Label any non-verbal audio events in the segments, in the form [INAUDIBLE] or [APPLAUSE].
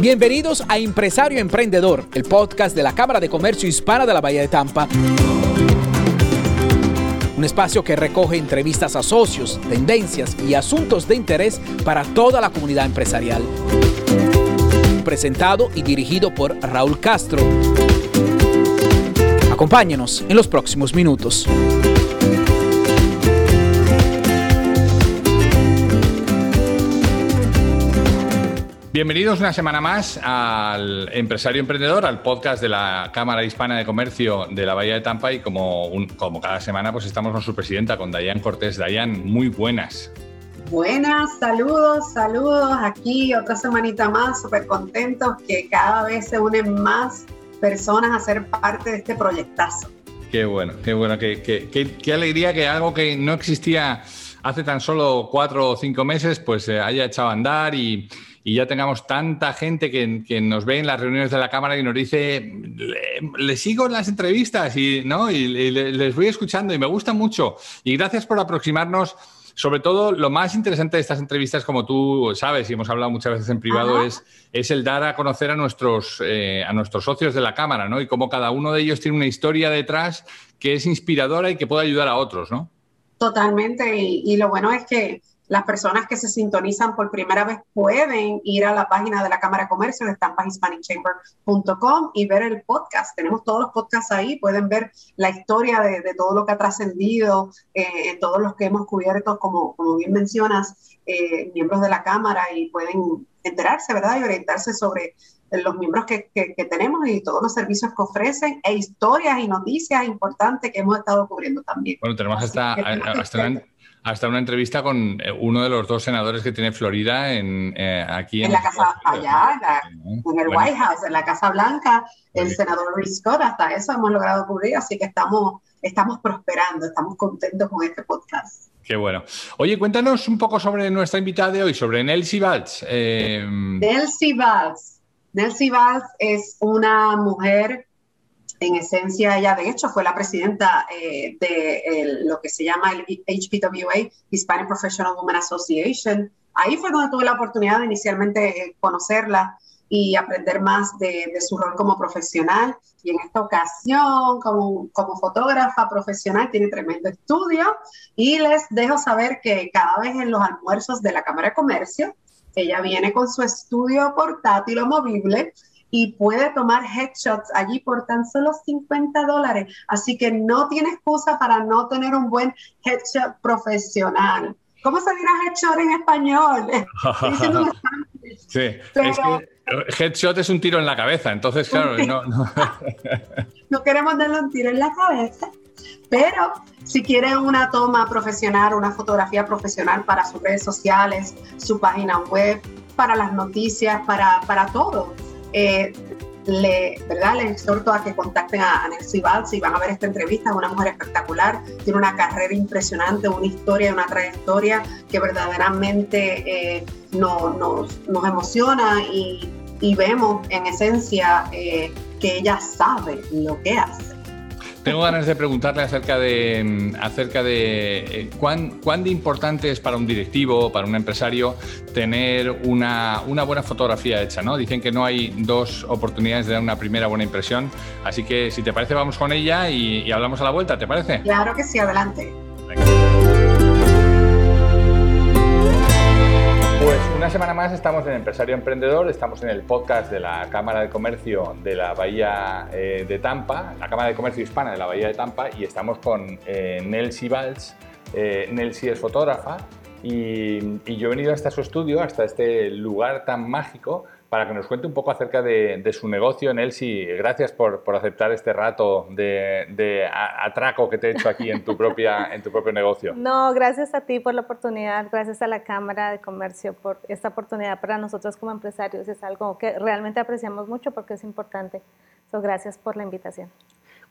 Bienvenidos a Empresario Emprendedor, el podcast de la Cámara de Comercio Hispana de la Bahía de Tampa. Un espacio que recoge entrevistas a socios, tendencias y asuntos de interés para toda la comunidad empresarial. Presentado y dirigido por Raúl Castro. Acompáñenos en los próximos minutos. Bienvenidos una semana más al Empresario Emprendedor, al podcast de la Cámara Hispana de Comercio de la Bahía de Tampa y como, como cada semana pues estamos con su presidenta, con Dayan Cortés. Dayan, muy buenas. Buenas, saludos, saludos. Aquí otra semanita más, súper contentos que cada vez se unen más personas a ser parte de este proyectazo. Qué bueno, qué bueno, qué, qué, qué alegría que algo que no existía hace tan solo cuatro o cinco meses pues eh, haya echado a andar y y ya tengamos tanta gente que, nos ve en las reuniones de la Cámara y nos dice, le, sigo en las entrevistas y, ¿no? y, les voy escuchando y me gusta mucho. Y gracias por aproximarnos. Sobre todo, lo más interesante de estas entrevistas, como tú sabes y hemos hablado muchas veces en privado, es, es el dar a conocer a nuestros, eh, a nuestros socios de la Cámara, ¿no? Y cómo cada uno de ellos tiene una historia detrás que es inspiradora y que puede ayudar a otros, ¿no? Totalmente. y lo bueno es que las personas que se sintonizan por primera vez pueden ir a la página de la Cámara de Comercio de estampashispanicchamber.com y ver el podcast. Tenemos todos los podcasts ahí, pueden ver la historia de, todo lo que ha trascendido, eh, en todos los que hemos cubierto, como, como bien mencionas, eh, miembros de la Cámara y pueden enterarse, ¿verdad? Y orientarse sobre los miembros que, tenemos y todos los servicios que ofrecen e historias y noticias importantes que hemos estado cubriendo también. Bueno, tenemos hasta, hasta, hasta una entrevista con eh, uno de los dos senadores que tiene Florida en, eh, aquí en, la casa allá, en, el White House, en la Casa Blanca, el senador Rick Scott, hasta eso hemos logrado cubrir, así que estamos, estamos prosperando, estamos contentos con este podcast. Qué bueno. Oye, cuéntanos un poco sobre nuestra invitada de hoy, sobre Nelsie Valls. Eh... Nelsie Valls. Nelsie Valls es una mujer en esencia, ella de hecho fue la presidenta eh, de lo que se llama el HPWA, Hispanic Professional Women Association. Ahí fue donde tuve la oportunidad de inicialmente eh, conocerla y aprender más de, su rol como profesional. Y en esta ocasión, como, como fotógrafa profesional, tiene tremendo estudio. Y les dejo saber que cada vez en los almuerzos de la Cámara de Comercio, ella viene con su estudio portátil o movible y puede tomar headshots allí por tan solo 50 dólares. Así que no tiene excusa para no tener un buen headshot profesional. ¿Cómo se dirá headshot en español? [LAUGHS] sí, es que headshot es un tiro en la cabeza, entonces claro, no, no. [LAUGHS] no queremos darle un tiro en la cabeza, pero si quiere una toma profesional, una fotografía profesional para sus redes sociales, su página web, para las noticias, para, para todo, eh, le, ¿verdad? le exhorto a que contacten a, Nancy Valls y van a ver esta entrevista. Es una mujer espectacular, tiene una carrera impresionante, una historia, una trayectoria que verdaderamente eh, nos, nos, emociona y, y, vemos en esencia eh, que ella sabe lo que hace. Tengo ganas de preguntarle acerca de, mm, acerca de eh, cuán, cuán de importante es para un directivo, para un empresario, tener una, una, buena fotografía hecha, ¿no? Dicen que no hay dos oportunidades de dar una primera buena impresión, así que si te parece vamos con ella y, hablamos a la vuelta, ¿te parece? Claro que sí, adelante. Pues una semana más estamos en Empresario Emprendedor, estamos en el podcast de la Cámara de Comercio de la Bahía eh, de Tampa, la Cámara de Comercio Hispana de la Bahía de Tampa, y estamos con eh, Nelsie Valls. Eh, Nelsie es fotógrafa y, yo he venido hasta su estudio, hasta este lugar tan mágico, para que nos cuente un poco acerca de, su negocio. Nelsie, gracias por, por, aceptar este rato de, atraco que te he hecho aquí en tu, propia, [LAUGHS] en tu propio negocio. No, gracias a ti por la oportunidad, gracias a la Cámara de Comercio por esta oportunidad para nosotros como empresarios. Es algo que realmente apreciamos mucho porque es importante. So, gracias por la invitación.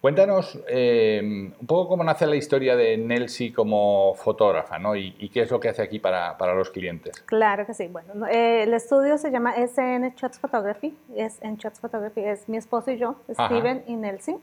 Cuéntanos eh, un poco cómo nace la historia de Nelsie como fotógrafa ¿no? y, qué es lo que hace aquí para, para los clientes. Claro que sí. Bueno, eh, el estudio se llama SN Shots Photography. Es en Shots Photography es mi esposo y yo, Steven y Nelsie.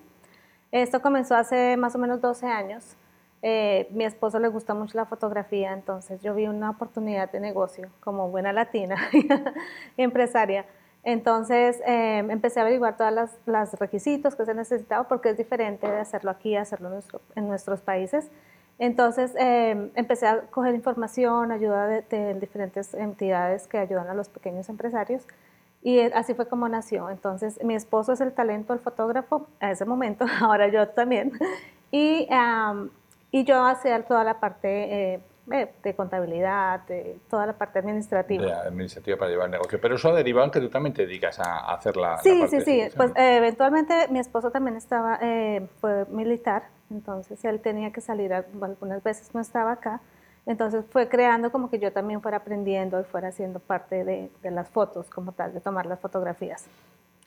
Esto comenzó hace más o menos 12 años. Eh, mi esposo le gusta mucho la fotografía, entonces yo vi una oportunidad de negocio como buena latina [LAUGHS] empresaria. Entonces em, empecé a averiguar todos los requisitos que se necesitaba porque es diferente de hacerlo aquí hacerlo en, nuestros países. Entonces em, empecé a coger información, ayuda de, diferentes entidades que ayudan a los pequeños empresarios y así fue como nació. Entonces mi esposo es el talento, el fotógrafo, a ese momento, [LAUGHS] ahora yo también. Y, y yo hacía toda la parte eh, eh, de contabilidad, de toda la parte administrativa. De administrativa para llevar el negocio. Pero eso ha derivado en que tú también te dedicas a, hacer la, sí, Sí, sí, sí. Pues eh, eventualmente mi esposo también estaba, eh, fue militar, entonces él tenía que salir, algunas veces no estaba acá. Entonces fue creando como que yo también fuera aprendiendo y fuera haciendo parte de, de las fotos como tal, de tomar las fotografías.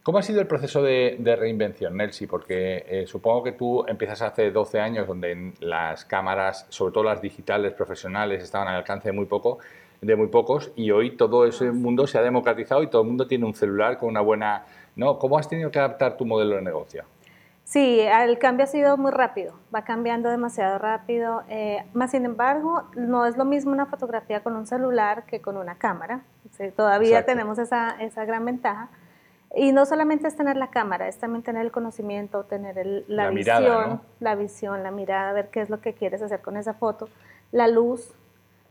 ¿Cómo ha sido el proceso de, reinvención, Nelsi? Porque eh, supongo que tú empiezas hace 12 años donde las cámaras, sobre todo las digitales profesionales, estaban al alcance de muy poco, de muy pocos, y hoy todo ese mundo se ha democratizado y todo el mundo tiene un celular con una buena... ¿no? ¿Cómo has tenido que adaptar tu modelo de negocio? Sí, el cambio ha sido muy rápido, va cambiando demasiado rápido. Eh, más sin embargo, no es lo mismo una fotografía con un celular que con una cámara. todavía tenemos esa, esa gran ventaja. Y no solamente es tener la cámara, es también tener el conocimiento, tener la, visión, la visión, la mirada, ver qué es lo que quieres hacer con esa foto, la luz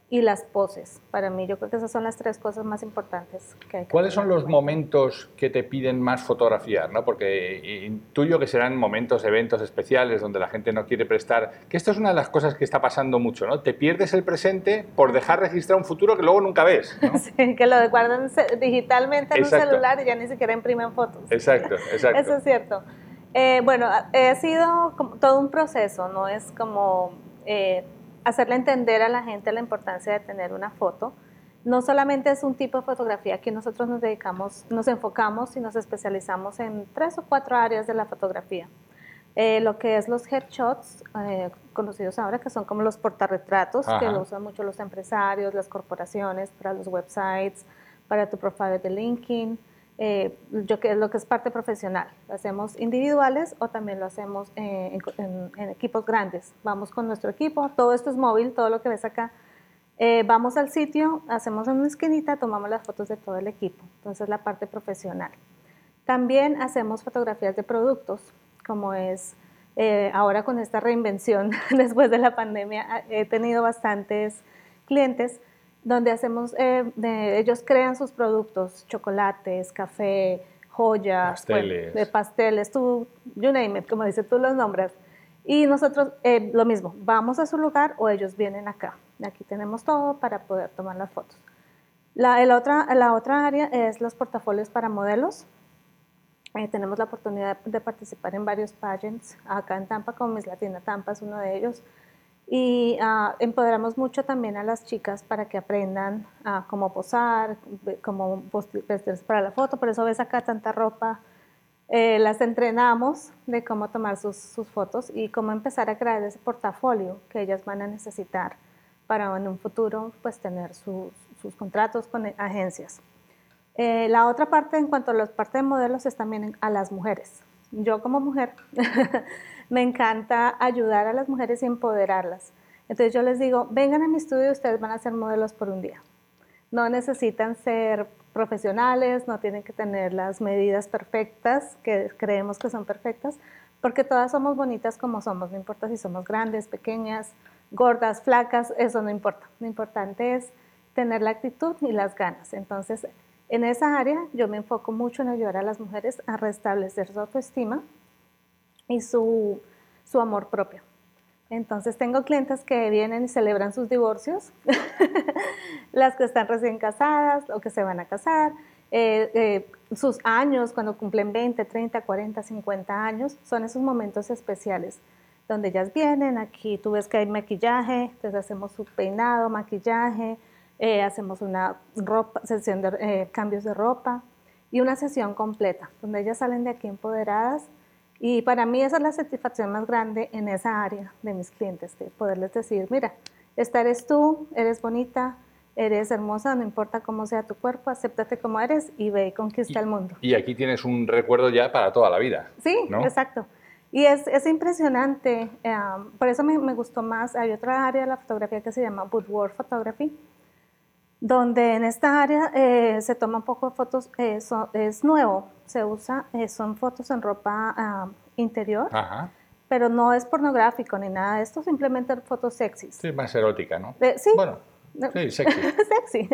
y las poses. Para mí yo creo que esas son las tres cosas más importantes que hay. Que ¿Cuáles son los momentos que te piden más fotografiar? ¿no? Porque intuyo que serán momentos, eventos especiales donde la gente no quiere prestar, que esto es una de las cosas que está pasando mucho, ¿no? Te pierdes el presente por dejar registrar un futuro que luego nunca ves. [LAUGHS] sí, que lo guardan digitalmente en un celular y ya ni siquiera imprimen fotos. Exacto, [LAUGHS] exacto. Eso es cierto. Eh, bueno, ha sido todo un proceso, no es como... Eh, hacerle entender a la gente la importancia de tener una foto. No solamente es un tipo de fotografía que nosotros nos dedicamos, nos enfocamos y nos especializamos en tres o cuatro áreas de la fotografía. Eh, lo que es los headshots, eh, conocidos ahora, que son como los portarretratos, que lo usan mucho los empresarios, las corporaciones, para los websites, para tu profile de LinkedIn, eh, yo lo que es parte profesional. Lo hacemos individuales o también lo hacemos eh, en, equipos grandes. Vamos con nuestro equipo, todo esto es móvil, todo lo que ves acá. Eh, vamos al sitio, hacemos una esquinita, tomamos las fotos de todo el equipo. Entonces la parte profesional. También hacemos fotografías de productos, como es ahora con esta reinvención [LAUGHS] después de la pandemia. He tenido bastantes clientes donde hacemos, eh, ellos crean sus productos, chocolates, café, joyas, pasteles, de pasteles, tú, you name it, como dices tú los nombres. Y nosotros eh, lo mismo, vamos a su lugar o ellos vienen acá. Aquí tenemos todo para poder tomar las fotos. La, el otra, la otra área es los portafolios para modelos. Eh, tenemos la oportunidad de participar en varios pageants acá en Tampa, como Miss Latina Tampa es uno de ellos y uh, empoderamos mucho también a las chicas para que aprendan a cómo posar, cómo vestirse para la foto, por eso ves acá tanta ropa. Eh, las entrenamos de cómo tomar sus, sus, fotos y cómo empezar a crear ese portafolio que ellas van a necesitar para en un futuro pues tener sus, sus contratos con agencias. Eh, la otra parte en cuanto a la parte de modelos es también a las mujeres. Yo como mujer [LAUGHS] me encanta ayudar a las mujeres y empoderarlas. Entonces yo les digo, vengan a mi estudio, ustedes van a ser modelos por un día. No necesitan ser profesionales, no tienen que tener las medidas perfectas, que creemos que son perfectas, porque todas somos bonitas como somos, no importa si somos grandes, pequeñas, gordas, flacas, eso no importa. Lo importante es tener la actitud y las ganas. Entonces, en esa área yo me enfoco mucho en ayudar a las mujeres a restablecer su autoestima, y su, su amor propio. Entonces tengo clientes que vienen y celebran sus divorcios, [LAUGHS] las que están recién casadas o que se van a casar, eh, eh, sus años cuando cumplen 20, 30, 40, 50 años, son esos momentos especiales donde ellas vienen, aquí tú ves que hay maquillaje, entonces hacemos su peinado, maquillaje, eh, hacemos una ropa, sesión de cambios de ropa y una sesión completa, donde ellas salen de aquí empoderadas y para mí esa es la satisfacción más grande en esa área de mis clientes, de poderles decir, mira, esta eres tú, eres bonita, eres hermosa, no importa cómo sea tu cuerpo, acéptate como eres y ve y conquista el mundo. Y aquí tienes un recuerdo ya para toda la vida. Sí, exacto. Y es, es impresionante, eh, por eso me, me, gustó más. Hay otra área de la fotografía que se llama Woodward Photography, donde en esta área eh, se toman poco fotos, eh, es nuevo, se usa, eh, son fotos en ropa uh, interior, Ajá. pero no es pornográfico ni nada de esto, simplemente fotos sexys. Sí, más erótica, ¿no? Eh, sí. Bueno, sí, sexy. [LAUGHS] sexy.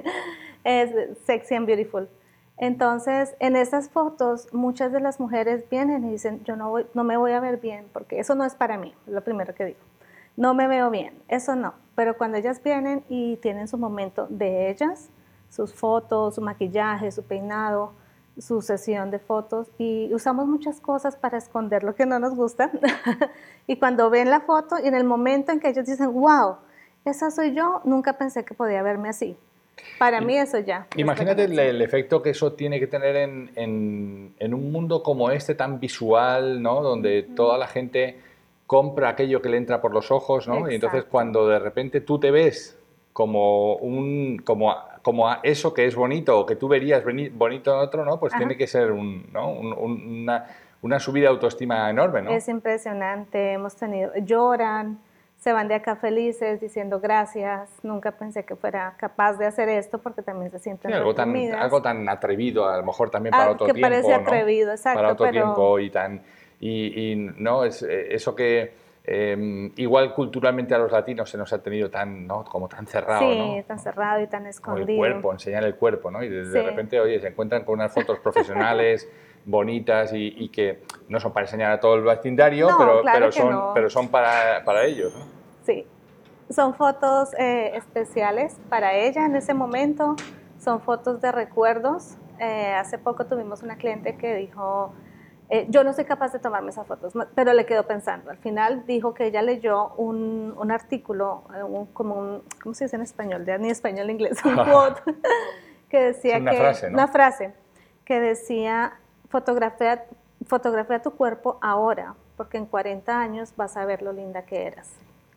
Es sexy and beautiful. Entonces, en esas fotos, muchas de las mujeres vienen y dicen, yo no, voy, no me voy a ver bien, porque eso no es para mí, es lo primero que digo. No me veo bien, eso no. Pero cuando ellas vienen y tienen su momento de ellas, sus fotos, su maquillaje, su peinado, su sesión de fotos, y usamos muchas cosas para esconder lo que no nos gusta. [LAUGHS] y cuando ven la foto y en el momento en que ellos dicen, wow, esa soy yo, nunca pensé que podía verme así. Para mí eso ya. Imagínate el, el, efecto que eso tiene que tener en, en, en, un mundo como este tan visual, ¿no? Donde toda la gente compra aquello que le entra por los ojos, ¿no? Exacto. Y entonces cuando de repente tú te ves como un como, como eso que es bonito o que tú verías bonito en otro, ¿no? Pues Ajá. tiene que ser un, ¿no? un, un, una, una subida de autoestima enorme, ¿no? Es impresionante, hemos tenido, lloran, se van de acá felices diciendo gracias, nunca pensé que fuera capaz de hacer esto porque también se sienten sí, algo, tan, reprimidas. algo tan atrevido, a lo mejor también para Ah, otro que tiempo, parece ¿no? atrevido, exacto, Para otro pero- tiempo y tan... Y, y, no, es eh, eso que eh, igual culturalmente a los latinos se nos ha tenido tan, ¿no? Como tan cerrado, sí, ¿no? tan cerrado y tan Como escondido. el cuerpo, enseñar el cuerpo, ¿no? Y de, de Sí. repente, oye, se encuentran con unas fotos profesionales [LAUGHS] bonitas y, y que no son para enseñar a todo el vecindario, No, pero, claro pero, son, no. pero son para, para ellos, ¿no? Sí, son fotos eh, especiales para ella en ese momento, son fotos de recuerdos. Eh, hace poco tuvimos una cliente que dijo, eh, yo no soy capaz de tomarme esas fotos, pero le quedó pensando. Al final dijo que ella leyó un, un artículo, eh, un- como un, ¿cómo se dice en español? Ya ni español ni inglés, [LAUGHS] un [LAUGHS] quote, que decía una que, frase, ¿no? una frase que decía, fotografía, fotografía tu cuerpo ahora, porque en 40 años vas a ver lo linda que eras.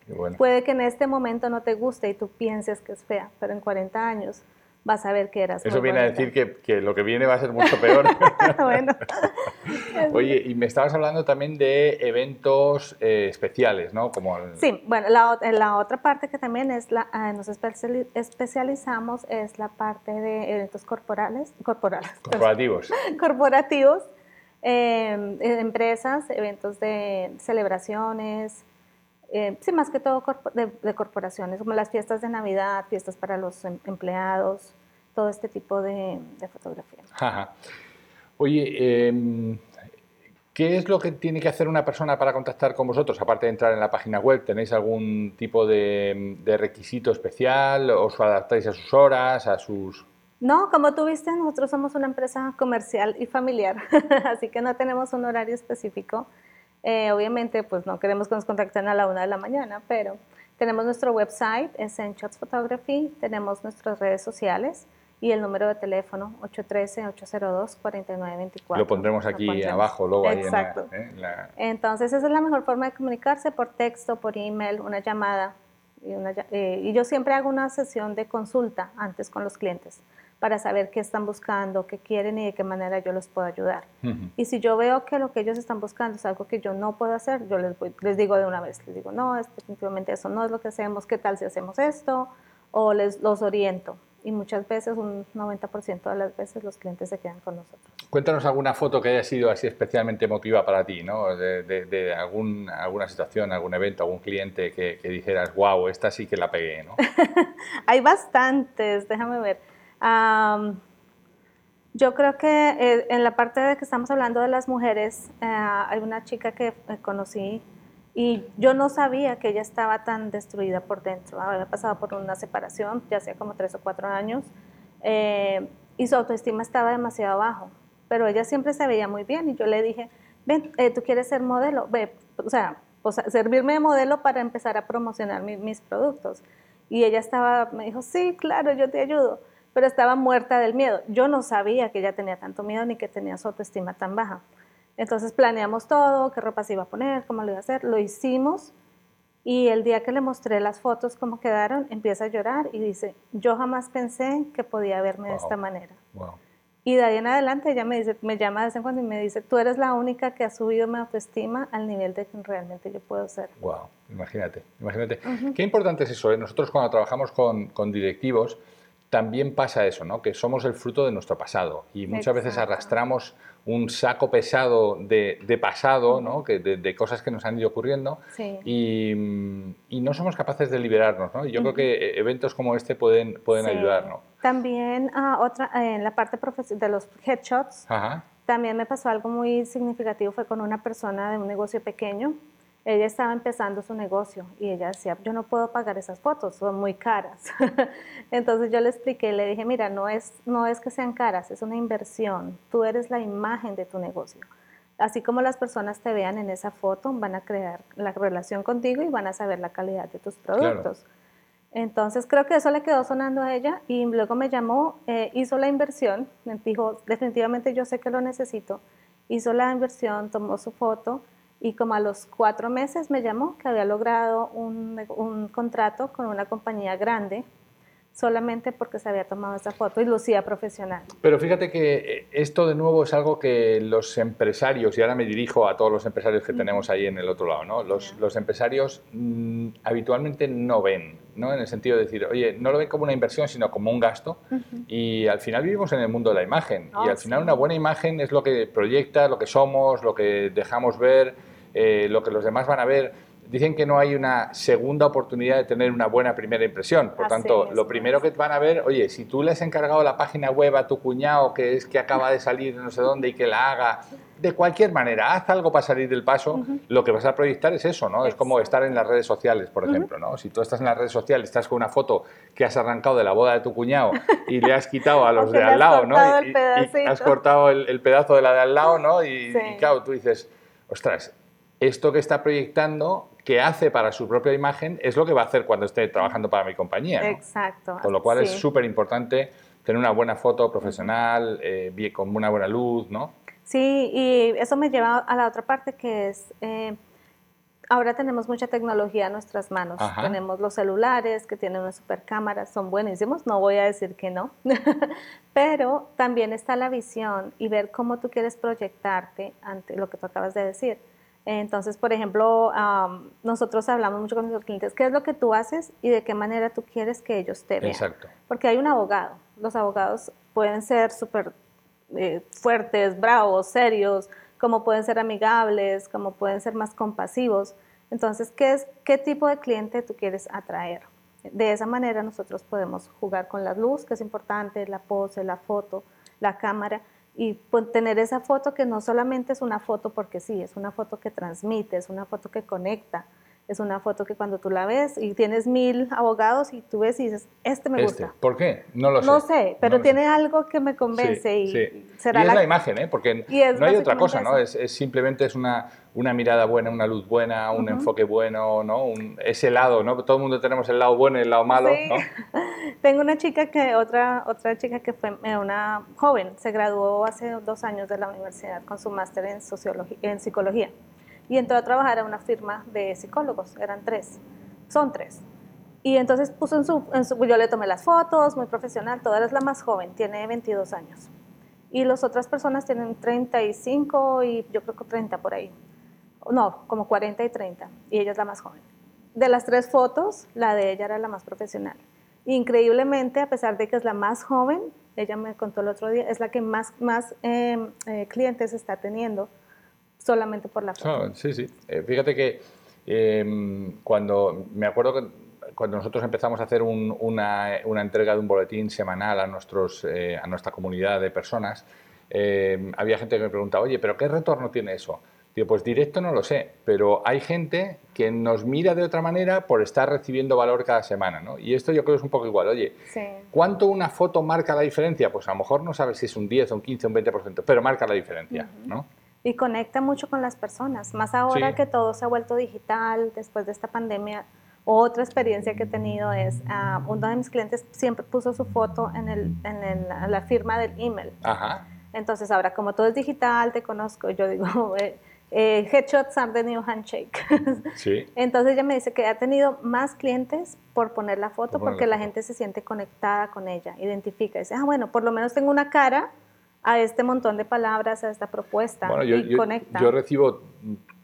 Bueno. Puede que en este momento no te guste y tú pienses que es fea, pero en 40 años vas a ver que eras Eso muy viene a decir que, que lo que viene va a ser mucho peor. [LAUGHS] bueno, [LAUGHS] Oye, y me estabas hablando también de eventos eh, especiales, ¿no? Como el- sí, bueno, la, la otra parte que también es la, ah, nos especiali- especializamos es la parte de eventos corporales, corporales, [LAUGHS] corporativos. corporativos, eh, empresas, eventos de celebraciones, eh, sí, más que todo de, de corporaciones, como las fiestas de Navidad, fiestas para los em- empleados, todo este tipo de, de fotografía. Ajá. Oye, em, ¿qué es lo que tiene que hacer una persona para contactar con vosotros? Aparte de entrar en la página web, ¿tenéis algún tipo de, de requisito especial? ¿Os adaptáis a sus horas, a sus...? No, como tú viste, nosotros somos una empresa comercial y familiar, [LAUGHS] así que no tenemos un horario específico. Eh, obviamente, pues no queremos que nos contacten a la una de la mañana, pero tenemos nuestro website, es en Shots Photography, tenemos nuestras redes sociales y el número de teléfono 813-802-4924. Lo pondremos aquí abajo, luego ahí en la- Exacto. ¿eh? la, Entonces, esa es la mejor forma de comunicarse por texto, por email, una llamada. Y, una eh, y yo siempre hago una sesión de consulta antes con los clientes para saber qué están buscando, qué quieren y de qué manera yo los puedo ayudar. Y si yo veo que lo que ellos están buscando es algo que yo no puedo hacer, yo les, voy- les digo de una vez, les digo, no, es definitivamente eso no es lo que hacemos, ¿qué tal si hacemos esto? O les los oriento. Y muchas veces, un 90% de las veces, los clientes se quedan con nosotros. Cuéntanos alguna foto que haya sido así especialmente emotiva para ti, ¿no? De, de- de algún, alguna situación, algún evento, algún cliente que, que dijeras, wow, esta sí que la pegué, ¿no? [LAUGHS] Hay bastantes, déjame ver. Am, yo creo que eh, en la parte de que estamos hablando de las mujeres, eh, hay una chica que eh, conocí y yo no sabía que ella estaba tan destruida por dentro. Había pasado por una separación, ya hacía como tres o cuatro años, eh, y su autoestima estaba demasiado bajo. Pero ella siempre se veía muy bien y yo le dije, ven, eh, tú quieres ser modelo, ve, o sea, o sea, servirme de modelo para empezar a promocionar mi- mis productos. Y ella estaba, me dijo, sí, claro, yo te ayudo, pero estaba muerta del miedo. Yo no sabía que ella tenía tanto miedo ni que tenía su autoestima tan baja. Entonces planeamos todo, qué ropa se iba a poner, cómo lo iba a hacer, lo hicimos y el día que le mostré las fotos, cómo quedaron, empieza a llorar y dice, yo jamás pensé que podía verme de esta manera. Wow. Y de ahí en adelante ella me dice, me llama de vez en cuando y me dice, tú eres la única que ha subido mi autoestima al nivel de que realmente yo puedo ser. Wow, imagínate, imagínate. Qué importante es eso, ¿eh? Nosotros cuando trabajamos con, con directivos, también pasa eso, ¿no? que somos el fruto de nuestro pasado y muchas veces arrastramos un saco pesado de, de pasado, ¿no? que de, de, cosas que nos han ido ocurriendo y, y, no somos capaces de liberarnos. ¿no? Y yo creo que eventos como este pueden, pueden sí. ayudarnos. También uh, otra, en la parte de los headshots, Ajá. también me pasó algo muy significativo, fue con una persona de un negocio pequeño ella estaba empezando su negocio y ella decía, yo no puedo pagar esas fotos, son muy caras. [LAUGHS] Entonces yo le expliqué, le dije, mira, no es, no es que sean caras, es una inversión, tú eres la imagen de tu negocio. Así como las personas te vean en esa foto, van a crear la relación contigo y van a saber la calidad de tus productos. Claro. Entonces creo que eso le quedó sonando a ella y luego me llamó, eh, hizo la inversión, me dijo, definitivamente yo sé que lo necesito, hizo la inversión, tomó su foto y como a los cuatro meses me llamó que había logrado un, un, contrato con una compañía grande solamente porque se había tomado esa foto y lucía profesional. Pero fíjate que eh, esto de nuevo es algo que los empresarios, y ahora me dirijo a todos los empresarios que tenemos ahí en el otro lado, ¿no? los, yeah. los empresarios mmm, habitualmente no ven, ¿no? en el sentido de decir, oye, no lo ven como una inversión, sino como un gasto, uh -huh. y al final vivimos en el mundo de la imagen, oh, y al final sí. una buena imagen es lo que proyecta, lo que somos, lo que dejamos ver, eh, lo que los demás van a ver dicen que no hay una segunda oportunidad de tener una buena primera impresión. Por Así tanto, es, lo primero que van a ver, oye, si tú le has encargado la página web a tu cuñado que es que acaba de salir de no sé dónde y que la haga, de cualquier manera, haz algo para salir del paso, uh -huh. lo que vas a proyectar es eso, ¿no? Es como estar en las redes sociales, por ejemplo, uh -huh. ¿no? Si tú estás en las redes sociales, estás con una foto que has arrancado de la boda de tu cuñado y le has quitado a los [LAUGHS] de al lado, ¿no? Y, y, has cortado el, el, pedazo de la de al lado, ¿no? Y, sí. y claro, tú dices, ostras, esto que está proyectando, que hace para su propia imagen, es lo que va a hacer cuando esté trabajando para mi compañía. ¿no? Exacto. Con lo cual sí. es súper importante tener una buena foto profesional, eh, con una buena luz, ¿no? Sí, y eso me lleva a la otra parte que es, eh, ahora tenemos mucha tecnología en nuestras manos. Ajá. Tenemos los celulares que tienen una super cámara, son buenísimos, no voy a decir que no, [LAUGHS] pero también está la visión y ver cómo tú quieres proyectarte ante lo que tú acabas de decir entonces, por ejemplo, um, nosotros hablamos mucho con nuestros clientes, ¿qué es lo que tú haces y de qué manera tú quieres que ellos te vean? Exacto. Porque hay un abogado. Los abogados pueden ser súper eh, fuertes, bravos, serios, como pueden ser amigables, como pueden ser más compasivos. Entonces, ¿qué, es, ¿qué tipo de cliente tú quieres atraer? De esa manera nosotros podemos jugar con la luz, que es importante, la pose, la foto, la cámara, y pues, tener esa foto que no solamente es una foto porque sí, es una foto que transmite, es una foto que conecta, es una foto que cuando tú la ves y tienes mil abogados y tú ves y dices, este me este. gusta. ¿Por qué? No lo sé. No sé, pero no tiene sé. algo que me convence sí, y sí. será y es la... la imagen, ¿eh? porque no hay otra cosa, ¿no? Es, es, simplemente es una, una mirada buena, una luz buena, un uh -huh. enfoque bueno, ¿no? Un, ese lado, ¿no? Todo el mundo tenemos el lado bueno y el lado malo, sí. ¿no? [LAUGHS] Tengo una chica que, otra, otra chica que fue eh, una joven, se graduó hace dos años de la universidad con su máster en, en psicología y entró a trabajar a una firma de psicólogos, eran tres, son tres. Y entonces puso en su, en su, yo le tomé las fotos, muy profesional, toda es la más joven, tiene 22 años. Y las otras personas tienen 35 y yo creo que 30 por ahí. No, como 40 y 30, y ella es la más joven. De las tres fotos, la de ella era la más profesional. Increíblemente, a pesar de que es la más joven, ella me contó el otro día, es la que más, más eh, eh, clientes está teniendo solamente por la. Oh, sí, sí. Eh, fíjate que eh, cuando me acuerdo que cuando nosotros empezamos a hacer un, una, una, entrega de un boletín semanal a, nuestros, eh, a nuestra comunidad de personas, eh, había gente que me preguntaba, oye, ¿pero qué retorno tiene eso? Digo, pues directo no lo sé, pero hay gente que nos mira de otra manera por estar recibiendo valor cada semana, ¿no? Y esto yo creo que es un poco igual. Oye, sí. ¿cuánto una foto marca la diferencia? Pues a lo mejor no sabes si es un 10, un 15, un 20%, pero marca la diferencia, uh -huh. ¿no? y conecta mucho con las personas, más ahora sí. que todo se ha vuelto digital después de esta pandemia. Otra experiencia que he tenido es, uh, uno de mis clientes siempre puso su foto en, el, en el, la firma del email. Ajá. Entonces ahora como todo es digital, te conozco, yo digo, [LAUGHS] eh, eh, headshots are the new handshake. [LAUGHS] Sí. Entonces ella me dice que ha tenido más clientes por poner la foto por porque la gente se siente conectada con ella, identifica, dice, ah, bueno, por lo menos tengo una cara a este montón de palabras, a esta propuesta bueno, yo, y yo, conecta. Yo recibo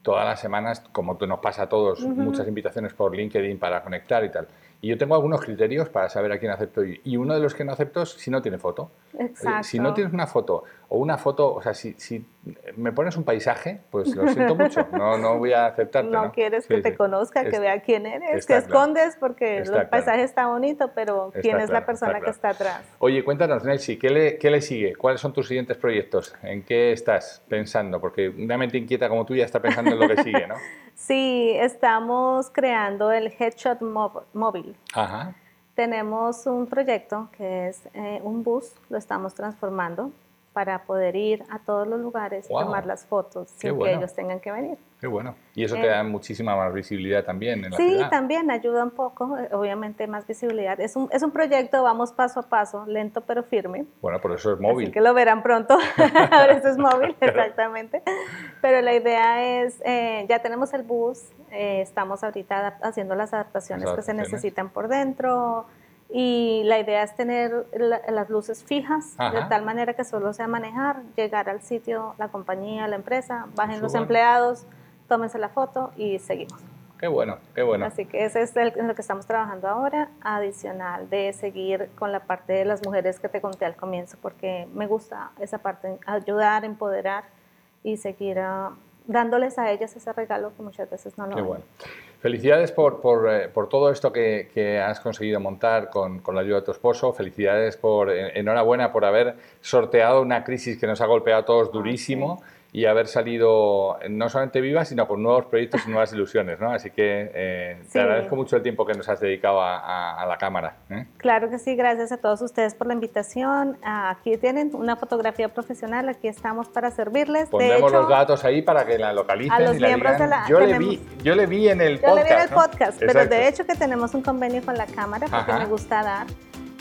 todas las semanas, como nos pasa a todos, muchas invitaciones por LinkedIn para conectar y tal. Y yo tengo algunos criterios para saber a quién acepto y, uno de los que no acepto es si no tiene foto. Exacto. Si no tienes una foto o una foto, o sea, si, si me pones un paisaje, pues lo siento mucho, no, no voy a aceptarte. No, ¿no? quieres Sí, que te sí. conozca, que Es- vea quién eres, claro. escondes porque Está el claro. paisaje está bonito, pero quién Está es claro, la persona está que está atrás. Oye, cuéntanos, Nelsi, ¿qué le, ¿qué le sigue? ¿Cuáles son tus siguientes proyectos? ¿En qué estás pensando? Porque una mente inquieta como tú ya está pensando en lo que sigue, ¿no? [LAUGHS] Sí, estamos creando el Headshot Móvil. Ajá. Tenemos un proyecto que es eh, un bus, lo estamos transformando para poder ir a todos los lugares y tomar las fotos Qué sin bueno. que ellos tengan que venir. Qué bueno. Y eso te Eh, da muchísima más visibilidad también en la Sí, ciudad. también ayuda un poco, eh, obviamente más visibilidad. Es un, es un proyecto, vamos paso a paso, lento pero firme. Bueno, por eso es móvil. Así que lo verán pronto. [LAUGHS] [LAUGHS] Ahora esto es móvil, [LAUGHS] exactamente. Pero la idea es, eh, ya tenemos el bus, eh, estamos ahorita haciendo las adaptaciones Las que se necesitan por dentro. Y la idea es tener la- las luces fijas, de tal manera que solo sea manejar, llegar al sitio, la compañía, la empresa, bajen los empleados, tómense la foto y seguimos. Qué bueno, qué bueno. Así que ese es el, en lo que estamos trabajando ahora, adicional de seguir con la parte de las mujeres que te conté al comienzo, porque me gusta esa parte, ayudar, empoderar y seguir ah, dándoles a ellas ese regalo que muchas veces no lo Qué ven. bueno. Felicidades por, por, eh, por todo esto que, que has conseguido montar con, con la ayuda de tu esposo. Felicidades por, en- enhorabuena por haber sorteado una crisis que nos ha golpeado a todos durísimo y haber salido no solamente viva, sino con nuevos proyectos y nuevas ilusiones. ¿no? Así que eh, te Sí. agradezco mucho el tiempo que nos has dedicado a, a- a la cámara. ¿eh? Claro que sí, gracias a todos ustedes por la invitación. Aquí tienen una fotografía profesional, aquí estamos para servirles. de Pondremos hecho, los datos ahí para que la localicen a los y la miembros digan. de la- yo, le vi, yo le vi en el Yo podcast. le vi en el ¿no? podcast, pero de hecho que tenemos un convenio con la cámara porque Ajá. me gusta dar.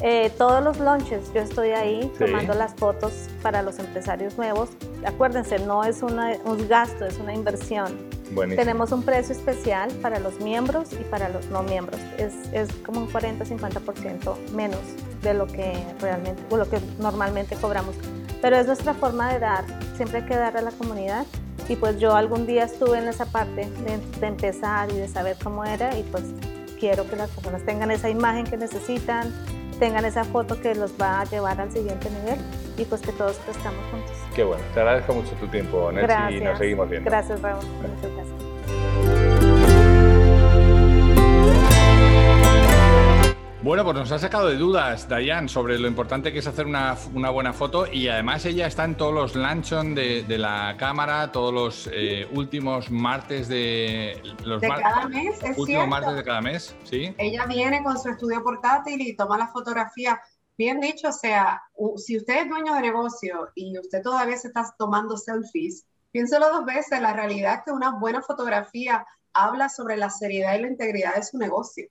eh, todos los launches, yo estoy ahí Sí. tomando las fotos para los empresarios nuevos. Acuérdense, no es una- un gasto, es una inversión. Buenísimo. Tenemos un precio especial para los miembros y para los no miembros. Es, es como un 40-50% menos de lo que realmente, o lo que normalmente cobramos. Pero es nuestra forma de dar. Siempre hay que dar a la comunidad. Y pues yo algún día estuve en esa parte de, de empezar y de saber cómo era y pues quiero que las personas tengan esa imagen que necesitan, tengan esa foto que los va a llevar al siguiente nivel y pues que todos estamos juntos. Qué bueno. Te agradezco mucho tu tiempo, Nelsi, Gracias. y nos seguimos viendo. Gracias, Raúl. Muchas gracias. Bueno, pues nos ha sacado de dudas, Dayan, sobre lo importante que es hacer una, una buena foto y además ella está en todos los luncheon de, de la cámara, todos los eh, últimos martes de... Los De mar- cada mes, es últimos cierto. martes de cada mes, ¿sí? Ella viene con su estudio portátil y toma la fotografía. Bien dicho, o sea, si usted es dueño de negocio y usted todavía se está tomando selfies, piénselo dos veces. La realidad es que una buena fotografía habla sobre la seriedad y la integridad de su negocio.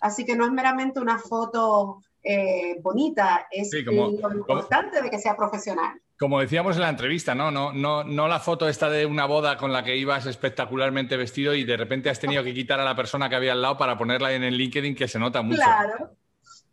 Así que no es meramente una foto eh, bonita, es Sí, como- lo importante de que sea profesional. Como decíamos en la entrevista, ¿no? No, no, no la foto esta de una boda con la que ibas espectacularmente vestido y de repente has tenido que quitar a la persona que había al lado para ponerla en el LinkedIn que se nota mucho. Claro,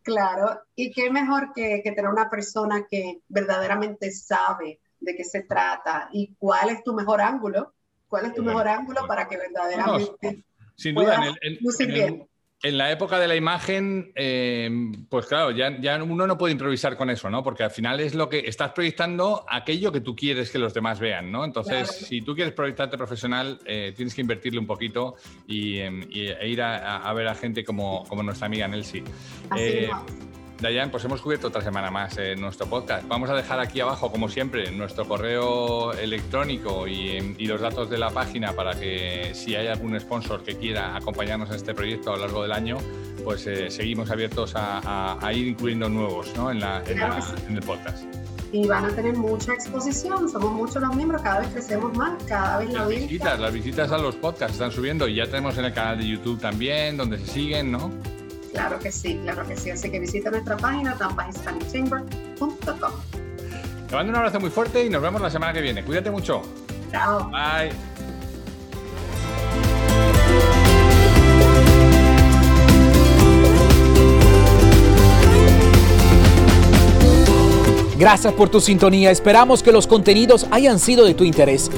claro. Y qué mejor que, que tener una persona que verdaderamente sabe de qué se trata y cuál es tu mejor ángulo, cuál es tu Bueno, mejor ángulo bueno. para que verdaderamente Sin duda, en, el- en- lucir en el- bien. En la época de la imagen, eh, pues claro, ya, ya uno no puede improvisar con eso, ¿no? Porque al final es lo que estás proyectando aquello que tú quieres que los demás vean, ¿no? Entonces, Claro. si tú quieres proyectarte profesional, eh, tienes que invertirle un poquito y, em, y- e ir a, ver a gente como, como nuestra amiga Nelsi. Así Eh. Dayan, pues hemos cubierto otra semana más en nuestro podcast. Vamos a dejar aquí abajo, como siempre, nuestro correo electrónico y, y los datos de la página para que si hay algún sponsor que quiera acompañarnos en este proyecto a lo largo del año, pues eh, seguimos abiertos a, a- a ir incluyendo nuevos ¿no? en, la- en Claro la- que sí. en el podcast. Y van a tener mucha exposición, somos muchos los miembros, cada vez crecemos más, cada vez la Las visitas, las visitas a los podcasts están subiendo y ya tenemos en el canal de YouTube también, donde se siguen, ¿no? Claro que sí, claro que sí. Así que visita nuestra página tampahispanichamber.com. Te mando un abrazo muy fuerte y nos vemos la semana que viene. Cuídate mucho. Chao. Bye. Gracias por tu sintonía. Esperamos que los contenidos hayan sido de tu interés.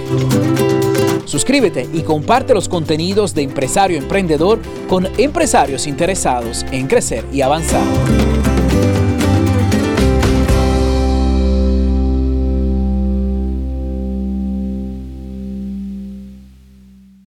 Suscríbete y comparte los contenidos de Empresario Emprendedor con empresarios interesados en crecer y avanzar.